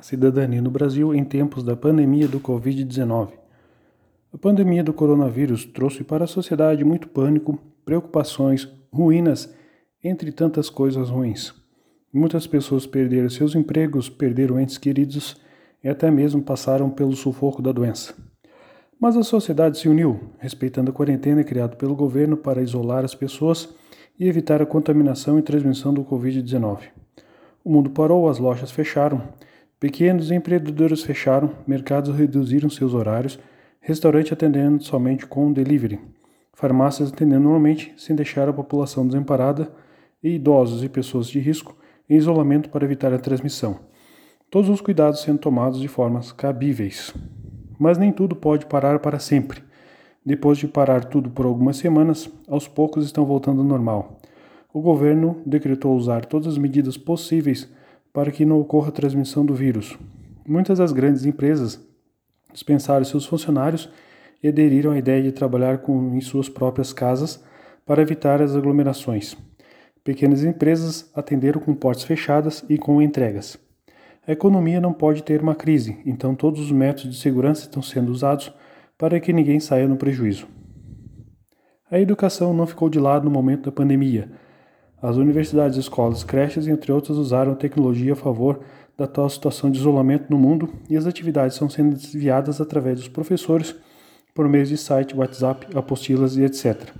a cidadania no Brasil em tempos da pandemia do Covid-19. A pandemia do coronavírus trouxe para a sociedade muito pânico, preocupações, ruínas, entre tantas coisas ruins. Muitas pessoas perderam seus empregos, perderam entes queridos e até mesmo passaram pelo sufoco da doença. Mas a sociedade se uniu, respeitando a quarentena criada pelo governo para isolar as pessoas e evitar a contaminação e transmissão do Covid-19. O mundo parou, as lojas fecharam, Pequenos empreendedores fecharam, mercados reduziram seus horários, restaurante atendendo somente com delivery, farmácias atendendo normalmente sem deixar a população desamparada e idosos e pessoas de risco em isolamento para evitar a transmissão. Todos os cuidados sendo tomados de formas cabíveis. Mas nem tudo pode parar para sempre. Depois de parar tudo por algumas semanas, aos poucos estão voltando ao normal. O governo decretou usar todas as medidas possíveis para que não ocorra a transmissão do vírus. Muitas das grandes empresas dispensaram seus funcionários e aderiram à ideia de trabalhar com, em suas próprias casas para evitar as aglomerações. Pequenas empresas atenderam com portas fechadas e com entregas. A economia não pode ter uma crise, então todos os métodos de segurança estão sendo usados para que ninguém saia no prejuízo. A educação não ficou de lado no momento da pandemia as universidades, escolas, creches, entre outras, usaram tecnologia a favor da atual situação de isolamento no mundo e as atividades estão sendo desviadas através dos professores por meio de site, WhatsApp, apostilas e etc.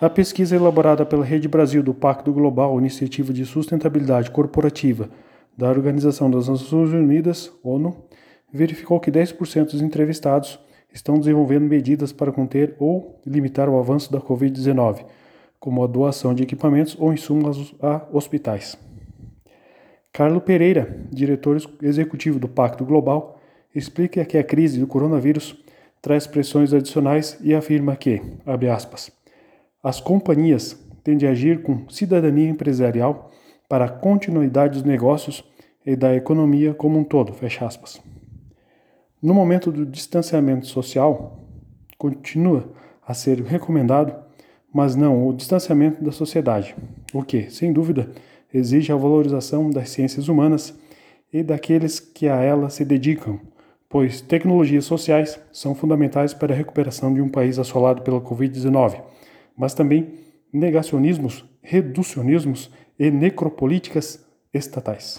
A pesquisa elaborada pela Rede Brasil do Pacto Global, Iniciativa de Sustentabilidade Corporativa da Organização das Nações Unidas, ONU, verificou que 10% dos entrevistados estão desenvolvendo medidas para conter ou limitar o avanço da Covid-19 como a doação de equipamentos ou insumos a hospitais. Carlo Pereira, diretor executivo do Pacto Global, explica que a crise do coronavírus traz pressões adicionais e afirma que, abre aspas, as companhias têm de agir com cidadania empresarial para a continuidade dos negócios e da economia como um todo, fecha aspas. No momento do distanciamento social, continua a ser recomendado mas não o distanciamento da sociedade, o que, sem dúvida, exige a valorização das ciências humanas e daqueles que a ela se dedicam, pois tecnologias sociais são fundamentais para a recuperação de um país assolado pela Covid-19, mas também negacionismos, reducionismos e necropolíticas estatais.